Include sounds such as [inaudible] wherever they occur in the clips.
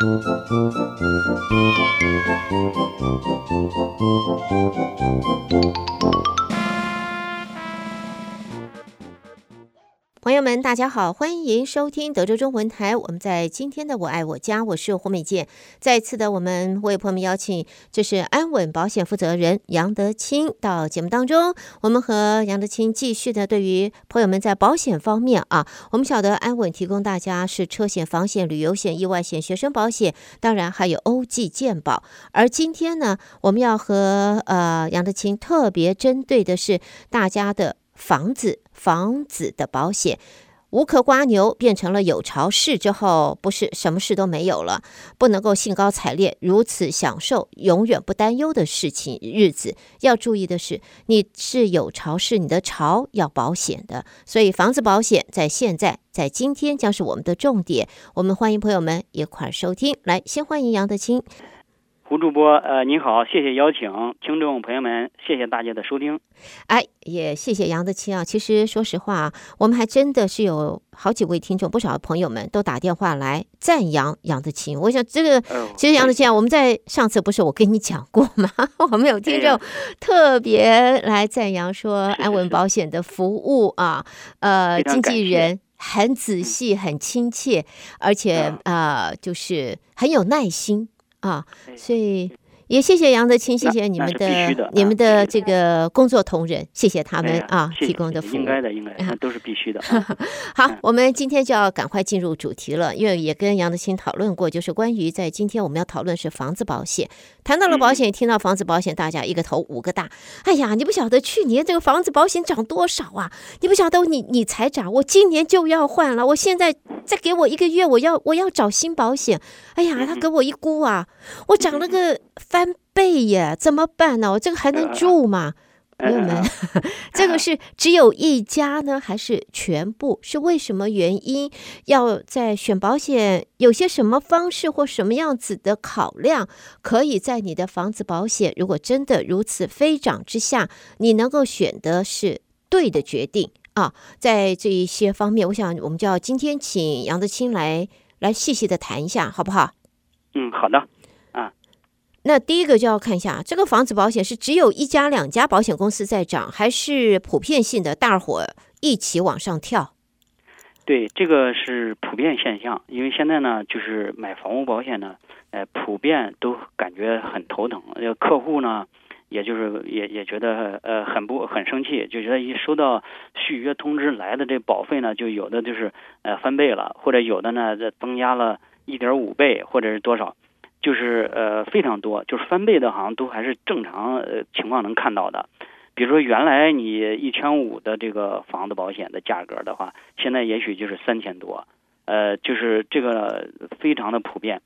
Thank you. 大家好，欢迎收听德州中文台。我们在今天的《我爱我家》，我是胡美健。再次的，我们为朋友们邀请，这是安稳保险负责人杨德清到节目当中。我们和杨德清继续的，对于朋友们在保险方面啊，我们晓得安稳提供大家是车险、房险、旅游险、意外险、学生保险，当然还有欧记健保。而今天呢，我们要和呃杨德清特别针对的是大家的。房子房子的保险，无壳瓜牛变成了有巢氏之后，不是什么事都没有了，不能够兴高采烈如此享受永远不担忧的事情日子。要注意的是，你是有巢氏，你的巢要保险的。所以房子保险在现在在今天将是我们的重点。我们欢迎朋友们一块儿收听。来，先欢迎杨德清。胡主播，呃，您好，谢谢邀请，听众朋友们，谢谢大家的收听。哎，也谢谢杨德清啊。其实说实话，我们还真的是有好几位听众，不少朋友们都打电话来赞扬杨德清。我想这个，其实杨德清啊，我们在上次不是我跟你讲过吗？[laughs] 我们有听众特别来赞扬说安稳保险的服务啊，呃，经纪人很仔细、很亲切，而且呃，就是很有耐心。啊，所以也谢谢杨德清，谢谢你们的，的你们的这个工作同仁，谢谢他们啊提供的服务，应该的，应该的，都是必须的。[laughs] 好，我们今天就要赶快进入主题了，因为也跟杨德清讨论过，就是关于在今天我们要讨论是房子保险，谈到了保险，听到房子保险，大家一个头五个大。哎呀，你不晓得去年这个房子保险涨多少啊？你不晓得你你才涨，我今年就要换了，我现在再给我一个月，我要我要找新保险。哎呀，他给我一估啊。我涨了个翻倍耶，怎么办呢？我这个还能住吗？朋友们，[laughs] 这个是只有一家呢，还是全部？是为什么原因？要在选保险有些什么方式或什么样子的考量，可以在你的房子保险，如果真的如此飞涨之下，你能够选的是对的决定啊？在这一些方面，我想我们就要今天请杨德清来来细细的谈一下，好不好？嗯，好的。那第一个就要看一下，这个房子保险是只有一家、两家保险公司在涨，还是普遍性的，大伙一起往上跳？对，这个是普遍现象。因为现在呢，就是买房屋保险呢，呃，普遍都感觉很头疼。呃，客户呢，也就是也也觉得呃很不很生气，就觉得一收到续约通知来的这保费呢，就有的就是呃翻倍了，或者有的呢这增加了一点五倍，或者是多少。就是呃非常多，就是翻倍的，好像都还是正常呃情况能看到的。比如说原来你一千五的这个房子保险的价格的话，现在也许就是三千多，呃，就是这个非常的普遍。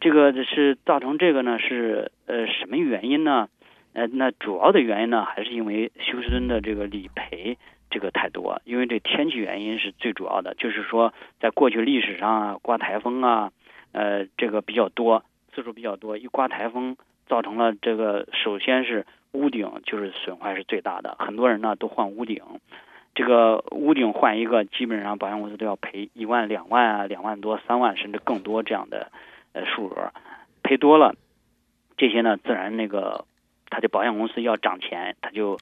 这个是造成这个呢是呃什么原因呢？呃，那主要的原因呢还是因为休斯敦的这个理赔这个太多，因为这天气原因是最主要的，就是说在过去历史上啊，刮台风啊，呃，这个比较多。次数比较多，一刮台风造成了这个，首先是屋顶就是损坏是最大的，很多人呢都换屋顶，这个屋顶换一个，基本上保险公司都要赔一万、两万啊，两万多、三万甚至更多这样的呃数额，赔多了，这些呢自然那个他的保险公司要涨钱，他就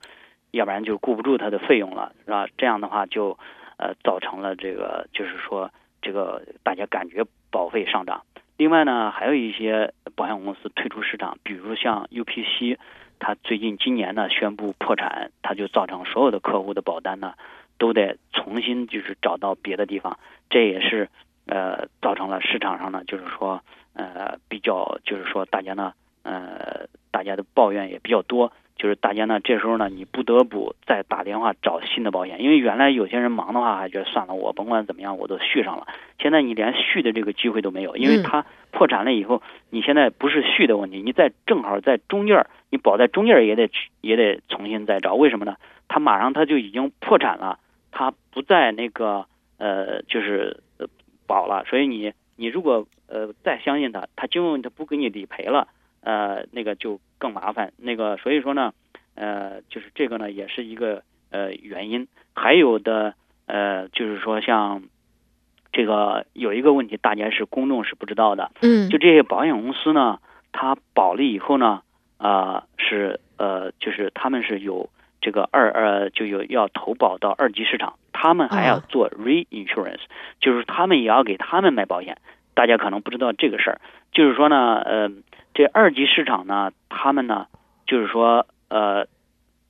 要不然就顾不住他的费用了，是吧？这样的话就呃造成了这个就是说这个大家感觉保费上涨。另外呢，还有一些保险公司退出市场，比如像 UPC，它最近今年呢宣布破产，它就造成所有的客户的保单呢都得重新就是找到别的地方，这也是呃造成了市场上呢就是说呃比较就是说大家呢呃大。家的抱怨也比较多。就是大家呢，这时候呢，你不得不再打电话找新的保险，因为原来有些人忙的话，还觉得算了，我甭管怎么样，我都续上了。现在你连续的这个机会都没有，因为他破产了以后，你现在不是续的问题，你在正好在中间，你保在中间也得也得重新再找。为什么呢？他马上他就已经破产了，他不在那个呃就是保了，所以你你如果呃再相信他，他今后他不给你理赔了。呃，那个就更麻烦，那个所以说呢，呃，就是这个呢，也是一个呃原因。还有的呃，就是说像这个有一个问题，大家是公众是不知道的，嗯，就这些保险公司呢，它保了以后呢，啊、呃，是呃，就是他们是有这个二呃，就有要投保到二级市场，他们还要做 reinsurance，、哦、就是他们也要给他们买保险。大家可能不知道这个事儿，就是说呢，呃。这二级市场呢，他们呢，就是说，呃，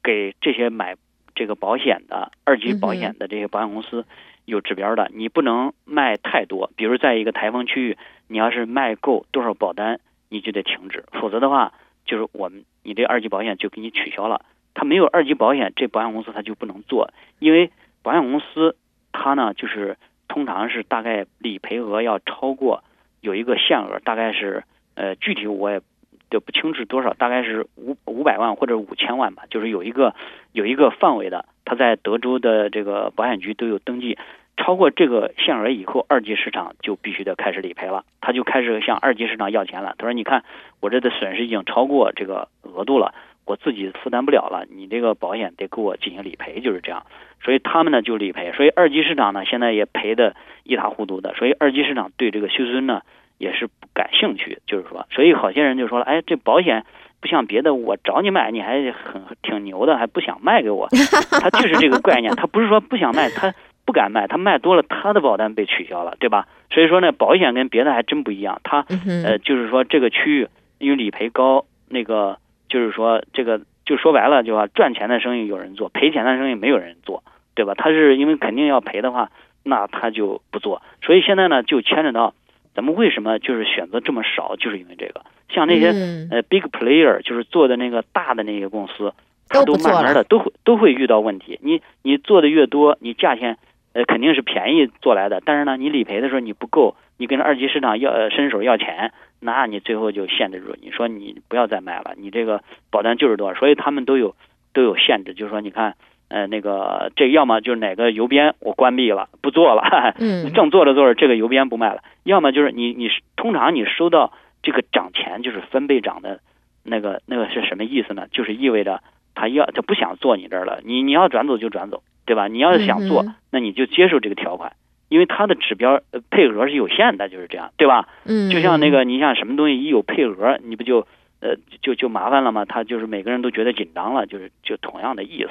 给这些买这个保险的二级保险的这些保险公司有指标的，你不能卖太多。比如在一个台风区域，你要是卖够多少保单，你就得停止，否则的话，就是我们你这二级保险就给你取消了。他没有二级保险，这保险公司他就不能做，因为保险公司他呢，就是通常是大概理赔额要超过有一个限额，大概是。呃，具体我也就不清楚多少，大概是五五百万或者五千万吧，就是有一个有一个范围的，他在德州的这个保险局都有登记，超过这个限额以后，二级市场就必须得开始理赔了，他就开始向二级市场要钱了。他说：“你看，我这的损失已经超过这个额度了，我自己负担不了了，你这个保险得给我进行理赔，就是这样。”所以他们呢就理赔，所以二级市场呢现在也赔得一塌糊涂的，所以二级市场对这个休斯敦呢。也是不感兴趣，就是说，所以好些人就说了，哎，这保险不像别的，我找你买，你还很挺牛的，还不想卖给我，[laughs] 他就是这个概念，他不是说不想卖，他不敢卖，他卖多了，他的保单被取消了，对吧？所以说呢，保险跟别的还真不一样，他呃，就是说这个区域因为理赔高，那个就是说这个就说白了，就说赚钱的生意有人做，赔钱的生意没有人做，对吧？他是因为肯定要赔的话，那他就不做，所以现在呢，就牵扯到。咱们为什么就是选择这么少？就是因为这个，像那些呃 big player，就是做的那个大的那些公司，它都慢慢的都会都会遇到问题。你你做的越多，你价钱呃肯定是便宜做来的，但是呢，你理赔的时候你不够，你跟二级市场要呃伸手要钱，那你最后就限制住。你说你不要再卖了，你这个保单就是多少，所以他们都有都有限制，就是说你看。呃，那个这要么就是哪个邮编我关闭了不做了，嗯，[laughs] 正做着做着这个邮编不卖了，要么就是你你通常你收到这个涨钱就是分倍涨的，那个那个是什么意思呢？就是意味着他要他不想做你这儿了，你你要转走就转走，对吧？你要是想做，那你就接受这个条款，因为它的指标配额是有限的，就是这样，对吧？嗯，就像那个你像什么东西一有配额，你不就呃就就麻烦了吗？他就是每个人都觉得紧张了，就是就同样的意思。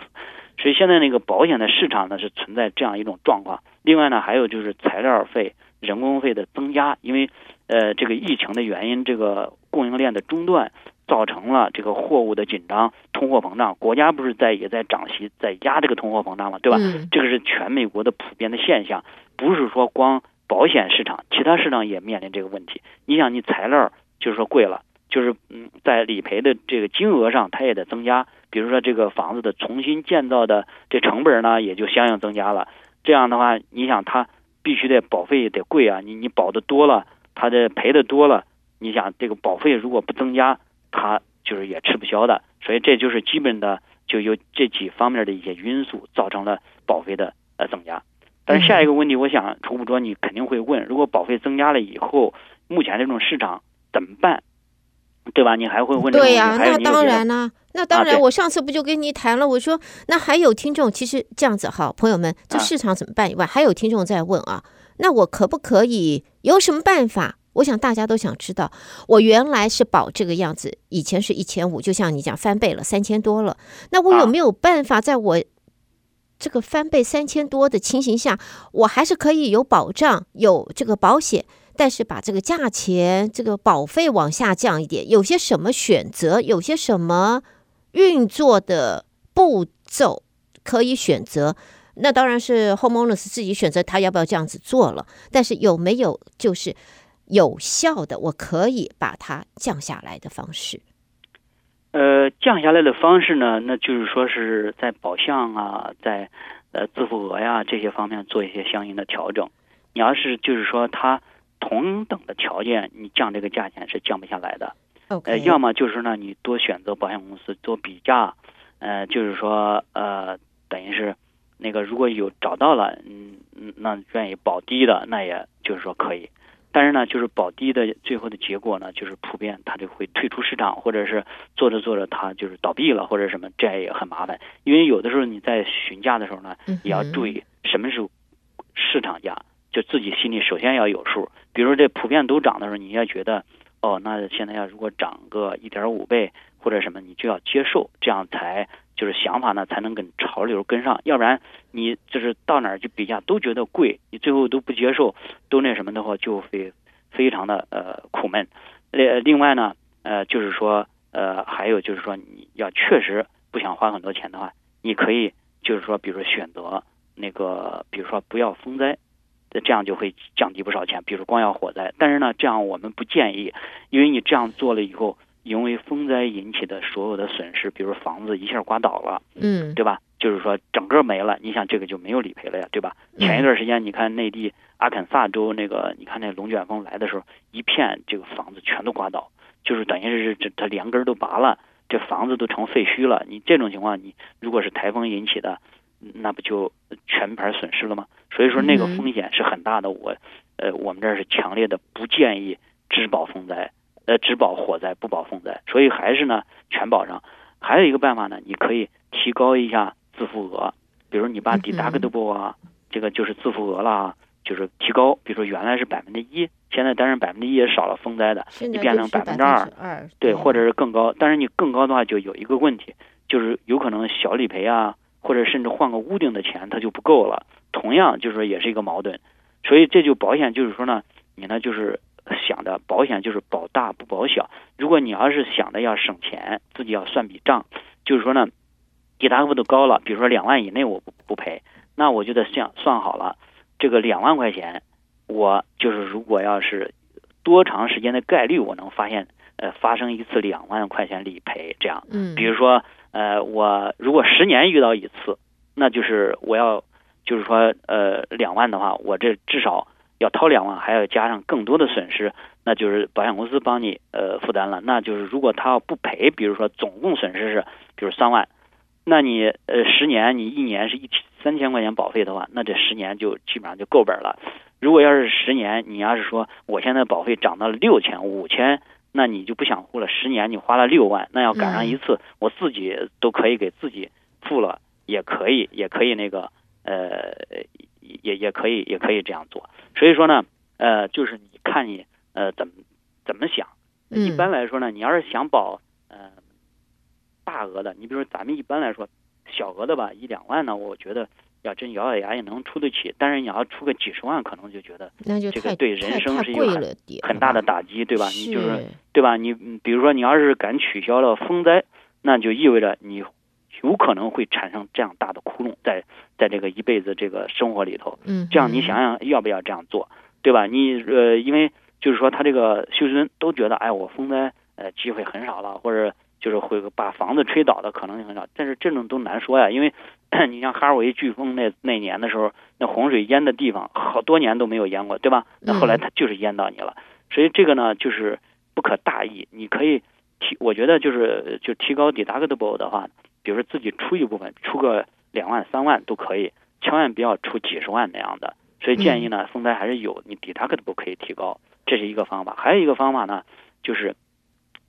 所以现在那个保险的市场呢，是存在这样一种状况。另外呢，还有就是材料费、人工费的增加，因为呃这个疫情的原因，这个供应链的中断，造成了这个货物的紧张、通货膨胀。国家不是在也在涨息，在压这个通货膨胀嘛，对吧？嗯。这个是全美国的普遍的现象，不是说光保险市场，其他市场也面临这个问题。你想，你材料就是说贵了。就是嗯，在理赔的这个金额上，它也得增加。比如说，这个房子的重新建造的这成本呢，也就相应增加了。这样的话，你想，它必须得保费得贵啊。你你保的多了，它的赔的多了，你想这个保费如果不增加，它就是也吃不消的。所以这就是基本的，就有这几方面的一些因素造成了保费的呃增加。但是下一个问题，我想楚捕捉你肯定会问：如果保费增加了以后，目前这种市场怎么办？对吧？你还会问？对呀、啊，那当然啦、啊，那当然。我上次不就跟你谈了？啊、我说那还有听众，其实这样子哈，朋友们，这市场怎么办以外，啊、还有听众在问啊。那我可不可以有什么办法？我想大家都想知道。我原来是保这个样子，以前是一千五，就像你讲翻倍了，三千多了。那我有没有办法，在我这个翻倍三千多的情形下，我还是可以有保障，有这个保险？但是把这个价钱、这个保费往下降一点，有些什么选择？有些什么运作的步骤可以选择？那当然是 homeowners 自己选择他要不要这样子做了。但是有没有就是有效的，我可以把它降下来的方式？呃降下来的方式呢，那就是说是在保相啊，在呃自付额呀这些方面做一些相应的调整。你要是就是说他同等的条件，你降这个价钱是降不下来的。呃，要么就是呢，你多选择保险公司多比价，呃，就是说呃，等于是那个如果有找到了，嗯嗯，那愿意保低的，那也就是说可以。但是呢，就是保低的最后的结果呢，就是普遍它就会退出市场，或者是做着做着它就是倒闭了，或者什么，这样也很麻烦。因为有的时候你在询价的时候呢，也要注意什么是市场价，就自己心里首先要有数。比如这普遍都涨的时候，你要觉得。哦，那现在要如果涨个一点五倍或者什么，你就要接受，这样才就是想法呢才能跟潮流跟上，要不然你就是到哪儿去比价都觉得贵，你最后都不接受，都那什么的话就会非常的呃苦闷。另另外呢，呃就是说呃还有就是说你要确实不想花很多钱的话，你可以就是说比如说选择那个比如说不要风灾。这样就会降低不少钱，比如光要火灾，但是呢，这样我们不建议，因为你这样做了以后，因为风灾引起的所有的损失，比如房子一下刮倒了，嗯，对吧？就是说整个没了，你想这个就没有理赔了呀，对吧？前一段时间你看内地阿肯萨州那个，你看那龙卷风来的时候，一片这个房子全都刮倒，就是等于是这它连根都拔了，这房子都成废墟了。你这种情况，你如果是台风引起的。那不就全盘损失了吗？所以说那个风险是很大的。我，呃，我们这儿是强烈的不建议只保风灾，呃，只保火灾不保风灾。所以还是呢全保上。还有一个办法呢，你可以提高一下自付额，比如你把 deductible 啊，这个就是自付额啦，就是提高。比如说原来是百分之一，现在当然百分之一也少了风灾的，你变成百分之二，对，或者是更高。但是你更高的话就有一个问题，就是有可能小理赔啊。或者甚至换个屋顶的钱，它就不够了。同样，就是说也是一个矛盾。所以这就保险就是说呢，你呢就是想的保险就是保大不保小。如果你要是想的要省钱，自己要算笔账，就是说呢，抵达额度高了，比如说两万以内我不不赔，那我就得算算好了，这个两万块钱，我就是如果要是多长时间的概率我能发现呃发生一次两万块钱理赔这样，嗯，比如说。呃，我如果十年遇到一次，那就是我要，就是说，呃，两万的话，我这至少要掏两万，还要加上更多的损失，那就是保险公司帮你呃负担了。那就是如果他要不赔，比如说总共损失是，比如三万，那你呃十年你一年是一三千块钱保费的话，那这十年就基本上就够本了。如果要是十年，你要是说我现在保费涨到了六千五千。那你就不想付了，十年你花了六万，那要赶上一次，我自己都可以给自己付了，也可以，也可以那个，呃，也也可以，也可以这样做。所以说呢，呃，就是你看你呃怎么怎么想。一般来说呢，你要是想保呃大额的，你比如说咱们一般来说小额的吧，一两万呢，我觉得。要真咬咬牙也能出得起，但是你要出个几十万，可能就觉得这个对人生是一个很很大的打击，对吧？你就是对吧？你比如说，你要是敢取消了风灾，那就意味着你有可能会产生这样大的窟窿在在这个一辈子这个生活里头。嗯，这样你想想要不要这样做，对吧？你呃，因为就是说他这个休斯敦都觉得，哎，我风灾呃机会很少了，或者。就是会把房子吹倒的可能性很少，但是这种都难说呀，因为 [clears throat] 你像哈尔维飓风那那年的时候，那洪水淹的地方好多年都没有淹过，对吧？那后来它就是淹到你了，所以这个呢就是不可大意。你可以提，我觉得就是就提高 deductible 的话，比如说自己出一部分，出个两万三万都可以，千万不要出几十万那样的。所以建议呢，风灾还是有，你 deductible 可以提高，这是一个方法。还有一个方法呢，就是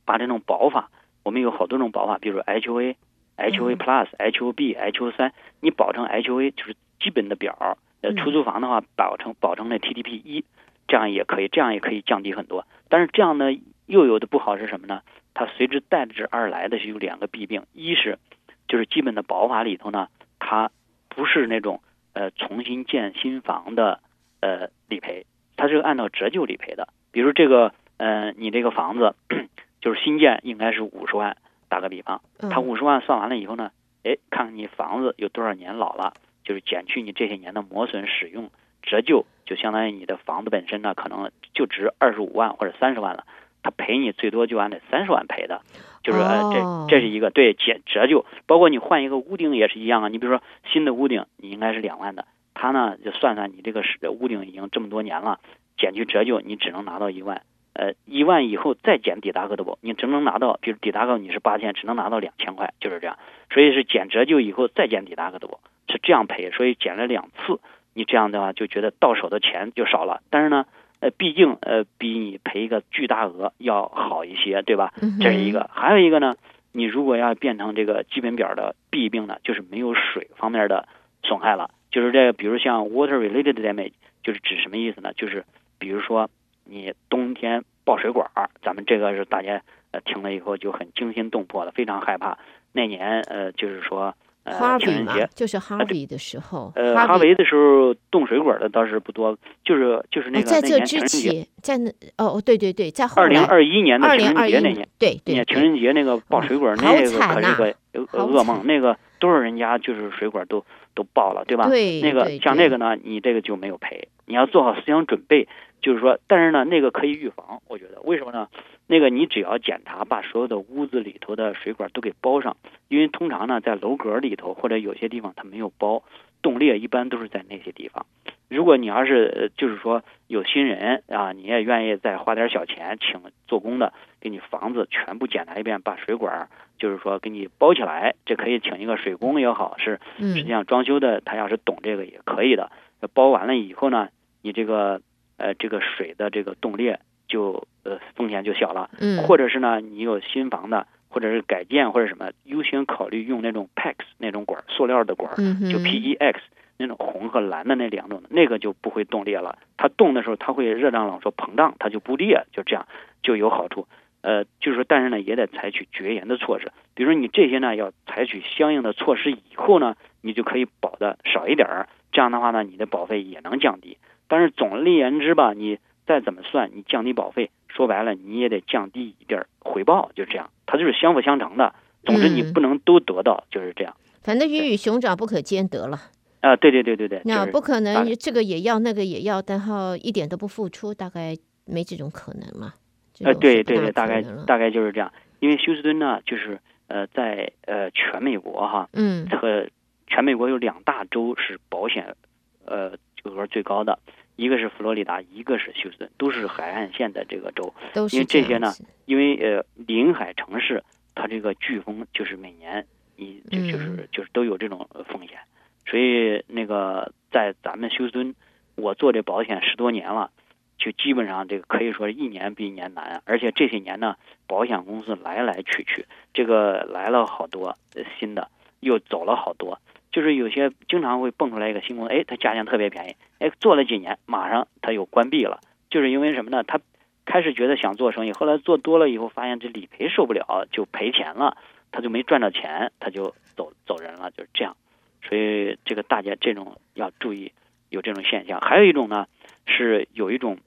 把这种保法。我们有好多种保法，比如 HOA、HOA Plus、HOB、HO 三，你保证 HOA 就是基本的表。呃，出租房的话，保证保证那 TDP 一，这样也可以，这样也可以降低很多。但是这样呢，又有的不好是什么呢？它随之带之而来的是有两个弊病，一是就是基本的保法里头呢，它不是那种呃重新建新房的呃理赔，它是按照折旧理赔的。比如这个呃，你这个房子。[clears throat] 就是新建应该是五十万，打个比方，他五十万算完了以后呢，哎，看看你房子有多少年老了，就是减去你这些年的磨损使用，折旧就相当于你的房子本身呢，可能就值二十五万或者三十万了，他赔你最多就按那三十万赔的，就是这这是一个对减折旧，包括你换一个屋顶也是一样啊。你比如说新的屋顶，你应该是两万的，他呢就算算你这个是屋顶已经这么多年了，减去折旧，你只能拿到一万。呃，一万以后再减 deductible，你只能拿到，比如 deductible 你是八千，只能拿到两千块，就是这样。所以是减折旧以后再减 deductible，是这样赔。所以减了两次，你这样的话就觉得到手的钱就少了。但是呢，呃，毕竟呃比你赔一个巨大额要好一些，对吧？这是一个。还有一个呢，你如果要变成这个基本表的弊病呢，就是没有水方面的损害了。就是这个，比如像 water related damage，就是指什么意思呢？就是比如说。你冬天爆水管儿，咱们这个是大家呃听了以后就很惊心动魄的，非常害怕。那年呃就是说呃情人节就是哈维的时候，呃哈维的时候冻水管的倒是不多，就是就是那个在这之前，在那哦对对对，在后二零二一年的情人节那年，对对，情人节那个爆水管那个可是个噩梦，那个多少人家就是水管都都爆了，对吧？对，那个像那个呢，你这个就没有赔，你要做好思想准备。就是说，但是呢，那个可以预防，我觉得为什么呢？那个你只要检查，把所有的屋子里头的水管都给包上，因为通常呢，在楼阁里头或者有些地方它没有包，冻裂一般都是在那些地方。如果你要是就是说有新人啊，你也愿意再花点小钱请做工的，给你房子全部检查一遍，把水管就是说给你包起来，这可以请一个水工也好，是实际上装修的他要是懂这个也可以的。包完了以后呢，你这个。呃，这个水的这个冻裂就呃风险就小了，嗯，或者是呢，你有新房的，或者是改建或者什么，优先考虑用那种 PEX 那种管，塑料的管，就 PEX 那种红和蓝的那两种，那个就不会冻裂了。它冻的时候，它会热胀冷缩膨胀，它就不裂，就这样就有好处。呃，就是说，但是呢，也得采取绝缘的措施，比如说你这些呢要采取相应的措施以后呢，你就可以保的少一点儿，这样的话呢，你的保费也能降低。但是总而言之吧，你再怎么算，你降低保费，说白了你也得降低一点回报，就这样，它就是相辅相成的。总之你不能都得到，就是这样。反正鱼与熊掌不可兼得了。啊，对对对对对。那不可能，这个也要，那个也要，然后一点都不付出，大概没这种可能嘛。呃，对对对，大概大概就是这样。因为休斯敦呢，就是呃，在呃全美国哈，嗯，和全美国有两大州是保险呃。额最高的一个是佛罗里达，一个是休斯顿，都是海岸线的这个州。因为这些呢，因为呃临海城市，它这个飓风就是每年你就就是就是都有这种风险，所以那个在咱们休斯顿，我做这保险十多年了，就基本上这个可以说一年比一年难，而且这些年呢，保险公司来来去去，这个来了好多新的，又走了好多。就是有些经常会蹦出来一个新公司，哎，它价钱特别便宜，哎，做了几年，马上它又关闭了，就是因为什么呢？他开始觉得想做生意，后来做多了以后，发现这理赔受不了，就赔钱了，他就没赚到钱，他就走走人了，就是这样。所以这个大家这种要注意有这种现象。还有一种呢，是有一种，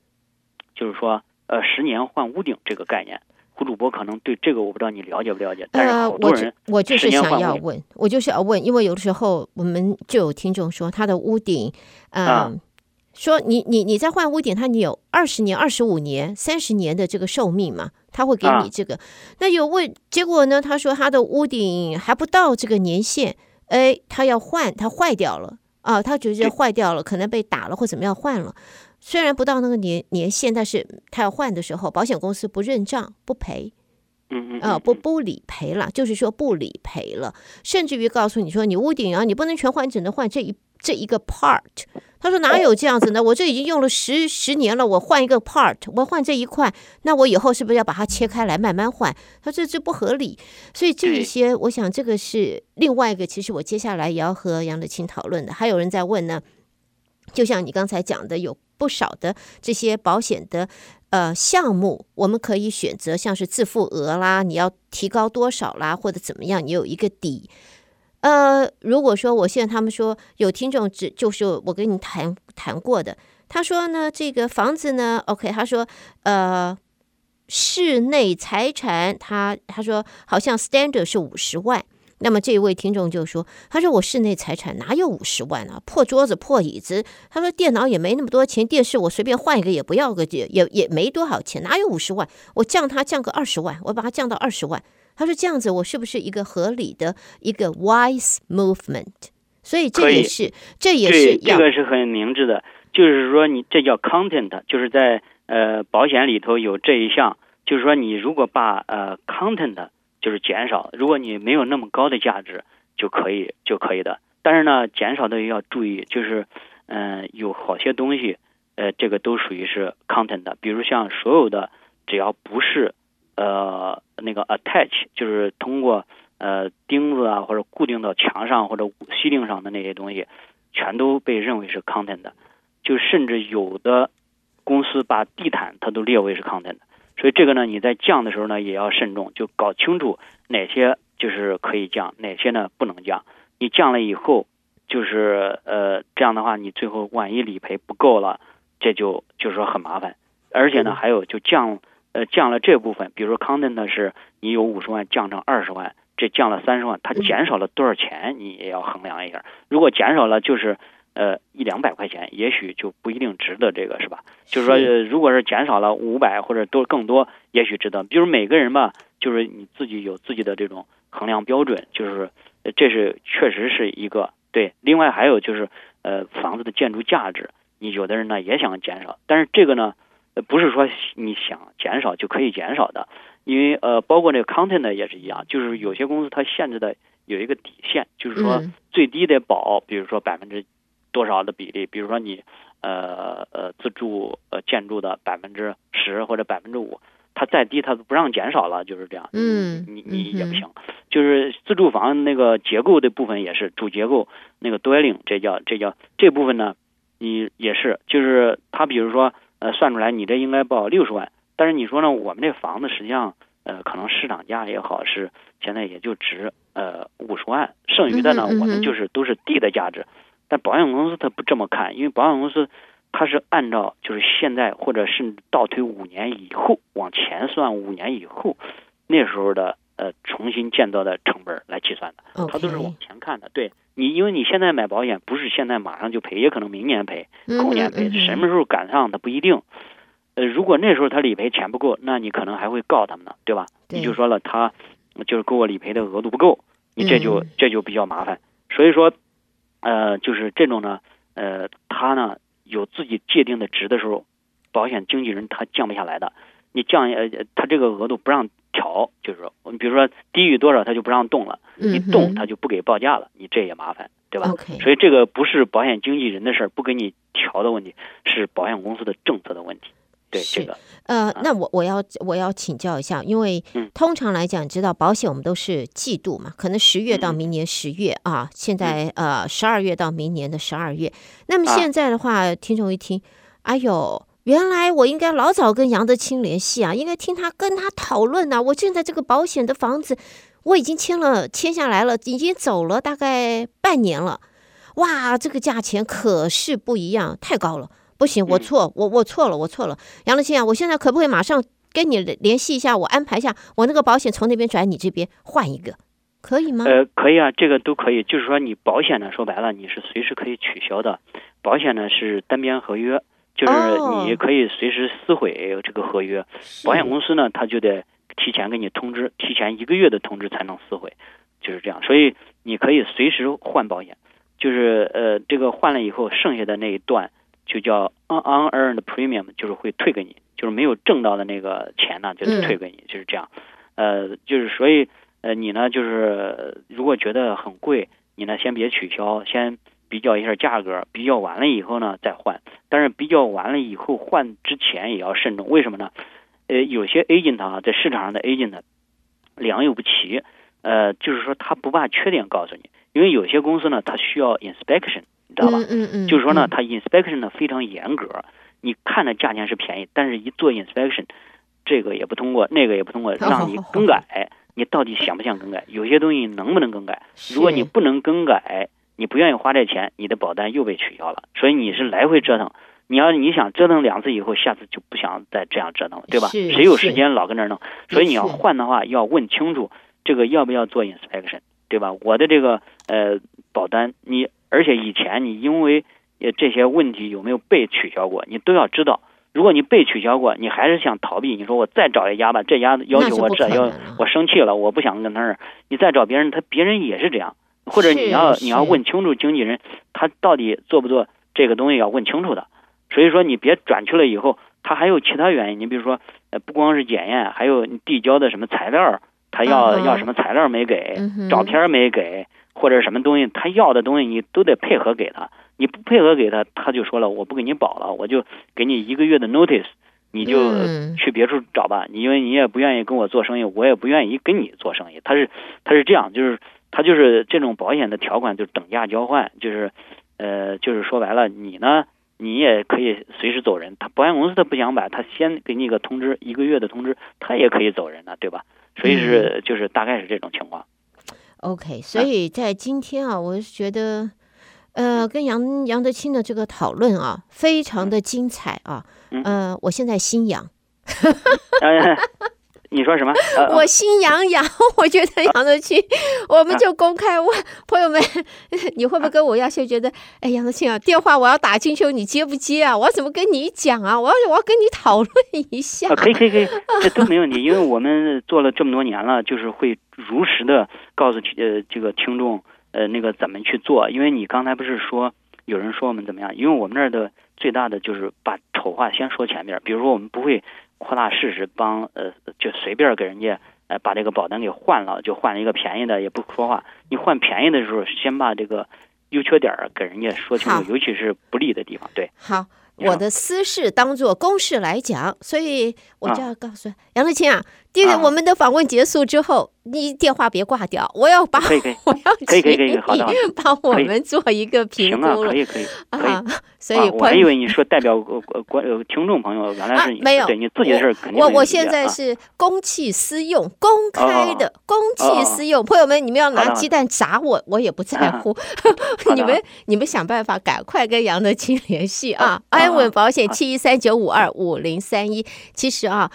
就是说，呃，十年换屋顶这个概念。胡主播可能对这个我不知道你了解不了解，但是好多人呃，我我就是想要问，我就是要问，因为有的时候我们就有听众说他的屋顶，呃、啊，说你你你在换屋顶，他你有二十年、二十五年、三十年的这个寿命嘛，他会给你这个。啊、那有问结果呢？他说他的屋顶还不到这个年限，哎，他要换，他坏掉了啊，他觉得坏掉了，可能被打了或怎么样换了。虽然不到那个年年限，但是他要换的时候，保险公司不认账不赔，嗯嗯，啊不不理赔了，就是说不理赔了，甚至于告诉你说你屋顶啊，你不能全换，只能换这一这一个 part。他说哪有这样子呢？我这已经用了十十年了，我换一个 part，我换这一块，那我以后是不是要把它切开来慢慢换？他说这这不合理，所以这一些，我想这个是另外一个，其实我接下来也要和杨德清讨论的。还有人在问呢，就像你刚才讲的有。不少的这些保险的呃项目，我们可以选择，像是自付额啦，你要提高多少啦，或者怎么样，你有一个底。呃，如果说我现在他们说有听众只就是我跟你谈谈过的，他说呢，这个房子呢，OK，他说呃室内财产他他说好像 standard 是五十万。那么这一位听众就说：“他说我室内财产哪有五十万啊？破桌子、破椅子。他说电脑也没那么多钱，电视我随便换一个也不要个也也也没多少钱，哪有五十万？我降它降个二十万，我把它降到二十万。他说这样子我是不是一个合理的一个 wise movement？所以这也是这也是这个是很明智的，就是说你这叫 content，就是在呃保险里头有这一项，就是说你如果把呃 content 就是减少，如果你没有那么高的价值就可以就可以的，但是呢减少的也要注意，就是嗯、有好些东西。呃，这个都属于是 content 的，比如像所有的只要不是呃那个 attach，就是通过呃钉子啊或者固定到墙上或者吸钉上的那些东西，全都被认为是 content 的。就甚至有的公司把地毯它都列为是 content 的。所以这个呢，你在降的时候呢也要慎重，就搞清楚哪些就是可以降，哪些呢不能降。你降了以后，就是呃这样的话，你最后万一理赔不够了。这就就是说很麻烦，而且呢，还有就降呃降了这部分，比如说 content 是你有五十万降成二十万，这降了三十万，它减少了多少钱，你也要衡量一下。如果减少了就是呃一两百块钱，也许就不一定值得这个是吧？就是说如果是减少了五百或者多更多，也许值得。比如每个人吧，就是你自己有自己的这种衡量标准，就是这是确实是一个对。另外还有就是呃房子的建筑价值。你有的人呢也想减少，但是这个呢，不是说你想减少就可以减少的，因为呃，包括这个 content 也是一样，就是有些公司它限制的有一个底线，就是说最低得保，比如说百分之多少的比例，比如说你呃呃自住呃建筑的百分之十或者百分之五，它再低它都不让减少了，就是这样。嗯，你你也不行，就是自住房那个结构的部分也是主结构那个 dwelling，这叫这叫这部分呢。你也是，就是他，比如说，呃，算出来你这应该报六十万，但是你说呢，我们这房子实际上，呃，可能市场价也好，是现在也就值呃五十万，剩余的呢，我们就是都是地的价值。但保险公司它不这么看，因为保险公司它是按照就是现在或者甚至倒推五年以后往前算五年以后那时候的呃重新建造的成本来计算的，它都是往前看的，对。你因为你现在买保险不是现在马上就赔，也可能明年赔、后年赔，什么时候赶上它不一定。呃，如果那时候他理赔钱不够，那你可能还会告他们呢，对吧？你就说了他就是给我理赔的额度不够，你这就这就比较麻烦。所以说，呃，就是这种呢，呃，他呢有自己界定的值的时候，保险经纪人他降不下来的。你降呃，他这个额度不让。调就是说，你比如说低于多少，他就不让动了。你动，他就不给报价了。你这也麻烦，对吧？Okay. 所以这个不是保险经纪人的事儿，不给你调的问题，是保险公司的政策的问题。对这个，呃，啊、那我我要我要请教一下，因为通常来讲，知道保险我们都是季度嘛，可能十月到明年十月、嗯、啊，现在呃十二月到明年的十二月。那么现在的话，啊、听众一听，哎呦。原来我应该老早跟杨德清联系啊，应该听他跟他讨论啊。我现在这个保险的房子我已经签了，签下来了，已经走了大概半年了。哇，这个价钱可是不一样，太高了，不行，我错，我我错了，我错了。杨乐清啊，我现在可不可以马上跟你联系一下，我安排一下，我那个保险从那边转你这边换一个，可以吗？呃，可以啊，这个都可以。就是说你保险呢，说白了你是随时可以取消的，保险呢是单边合约。就是你可以随时撕毁这个合约，保险公司呢，他就得提前给你通知，提前一个月的通知才能撕毁，就是这样。所以你可以随时换保险，就是呃，这个换了以后，剩下的那一段就叫 unearned premium，就是会退给你，就是没有挣到的那个钱呢，就是退给你，就是这样。呃，就是所以呃，你呢，就是如果觉得很贵，你呢先别取消，先。比较一下价格，比较完了以后呢再换，但是比较完了以后换之前也要慎重，为什么呢？呃，有些 agent 啊，在市场上的 agent 良莠不齐，呃，就是说他不把缺点告诉你，因为有些公司呢，他需要 inspection，你知道吧？嗯嗯，嗯。就是说呢，它 inspection 呢非常严格，你看的价钱是便宜，但是一做 inspection，这个也不通过，那个也不通过，让你更改，你到底想不想更改？有些东西能不能更改？如果你不能更改。你不愿意花这钱，你的保单又被取消了，所以你是来回折腾。你要你想折腾两次以后，下次就不想再这样折腾了，对吧？谁有时间老跟那儿弄？所以你要换的话，要问清楚这个要不要做 inspection，对吧？我的这个呃保单，你而且以前你因为呃这些问题有没有被取消过，你都要知道。如果你被取消过，你还是想逃避，你说我再找一家吧，这家要求我这要我生气了，我不想跟他儿，你再找别人，他别人也是这样，或者你要你要问清楚经纪人他到底做不做这个东西，要问清楚的。所以说你别转去了以后，他还有其他原因，你比如说呃不光是检验，还有你递交的什么材料，他要要什么材料没给，照片没给，或者什么东西他要的东西你都得配合给他。你不配合给他，他就说了，我不给你保了，我就给你一个月的 notice，你就去别处找吧。你因为你也不愿意跟我做生意，我也不愿意跟你做生意。他是他是这样，就是他就是这种保险的条款，就是等价交换，就是呃，就是说白了，你呢，你也可以随时走人。他保险公司他不想买，他先给你一个通知，一个月的通知，他也可以走人的，对吧？所以是就是大概是这种情况。OK，所以在今天啊，我是觉得。呃，跟杨杨德清的这个讨论啊，非常的精彩啊。嗯、呃，我现在心痒。[laughs] 呃、你说什么？[laughs] 呃、我心痒痒。[laughs] 我觉得杨德清，呃、[laughs] 我们就公开问、呃、朋友们，你会不会跟我一样，就觉得，哎，杨德清啊，电话我要打进去，你接不接啊？我要怎么跟你讲啊？我要我要跟你讨论一下。呃、可以可以可以，这都没问题，因为我们做了这么多年了，就是会如实的告诉呃这个听众。呃，那个怎么去做？因为你刚才不是说有人说我们怎么样？因为我们那儿的最大的就是把丑话先说前面，比如说我们不会夸大事实，帮呃就随便给人家呃把这个保单给换了，就换了一个便宜的，也不说话。你换便宜的时候，先把这个优缺点给人家说清楚，尤其是不利的地方。对，好。我的私事当做公事来讲，所以我就要告诉、啊、杨德清啊，第我们的访问结束之后，啊、你电话别挂掉，我要把 [laughs] 我要可以可以可以好的，[laughs] 帮我们做一个评估。行啊，可以可以啊，所以我还以为你说代表呃观听众朋友，原来是你、啊、没有。对你自己的事肯定我我现在是公器私用，公开的公器私用，朋友们，你们要拿鸡蛋砸我，我也不在乎。[laughs] 你们你们想办法赶快跟杨德清联系啊，安稳保险七一三九五二五零三一。其实啊，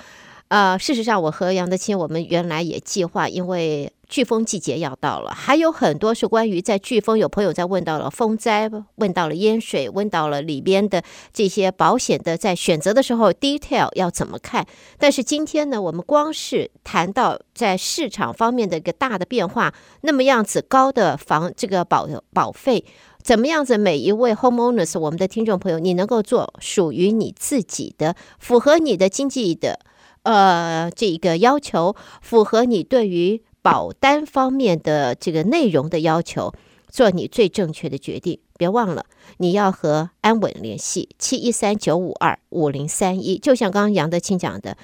呃，事实上，我和杨德清，我们原来也计划，因为飓风季节要到了，还有很多是关于在飓风，有朋友在问到了风灾，问到了淹水，问到了里边的这些保险的，在选择的时候 detail 要怎么看。但是今天呢，我们光是谈到在市场方面的一个大的变化，那么样子高的房这个保保费。怎么样子？每一位 homeowners，我们的听众朋友，你能够做属于你自己的，符合你的经济的呃这个要求，符合你对于保单方面的这个内容的要求，做你最正确的决定。别忘了，你要和安稳联系七一三九五二五零三一。就像刚刚杨德清讲的，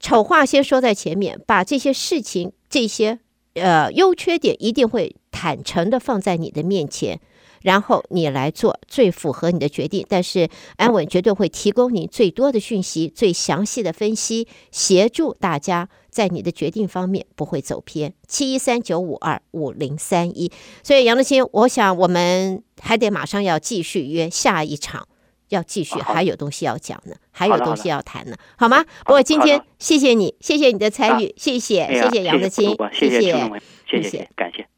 丑话先说在前面，把这些事情、这些呃优缺点，一定会坦诚的放在你的面前。然后你来做最符合你的决定，但是安稳绝对会提供你最多的讯息、最详细的分析，协助大家在你的决定方面不会走偏。七一三九五二五零三一。所以杨德清，我想我们还得马上要继续约下一场，要继续还有东西要讲呢，还有东西要谈呢，好吗？不过今天谢谢你，谢谢你的参与，谢谢谢谢杨德清，谢谢谢谢。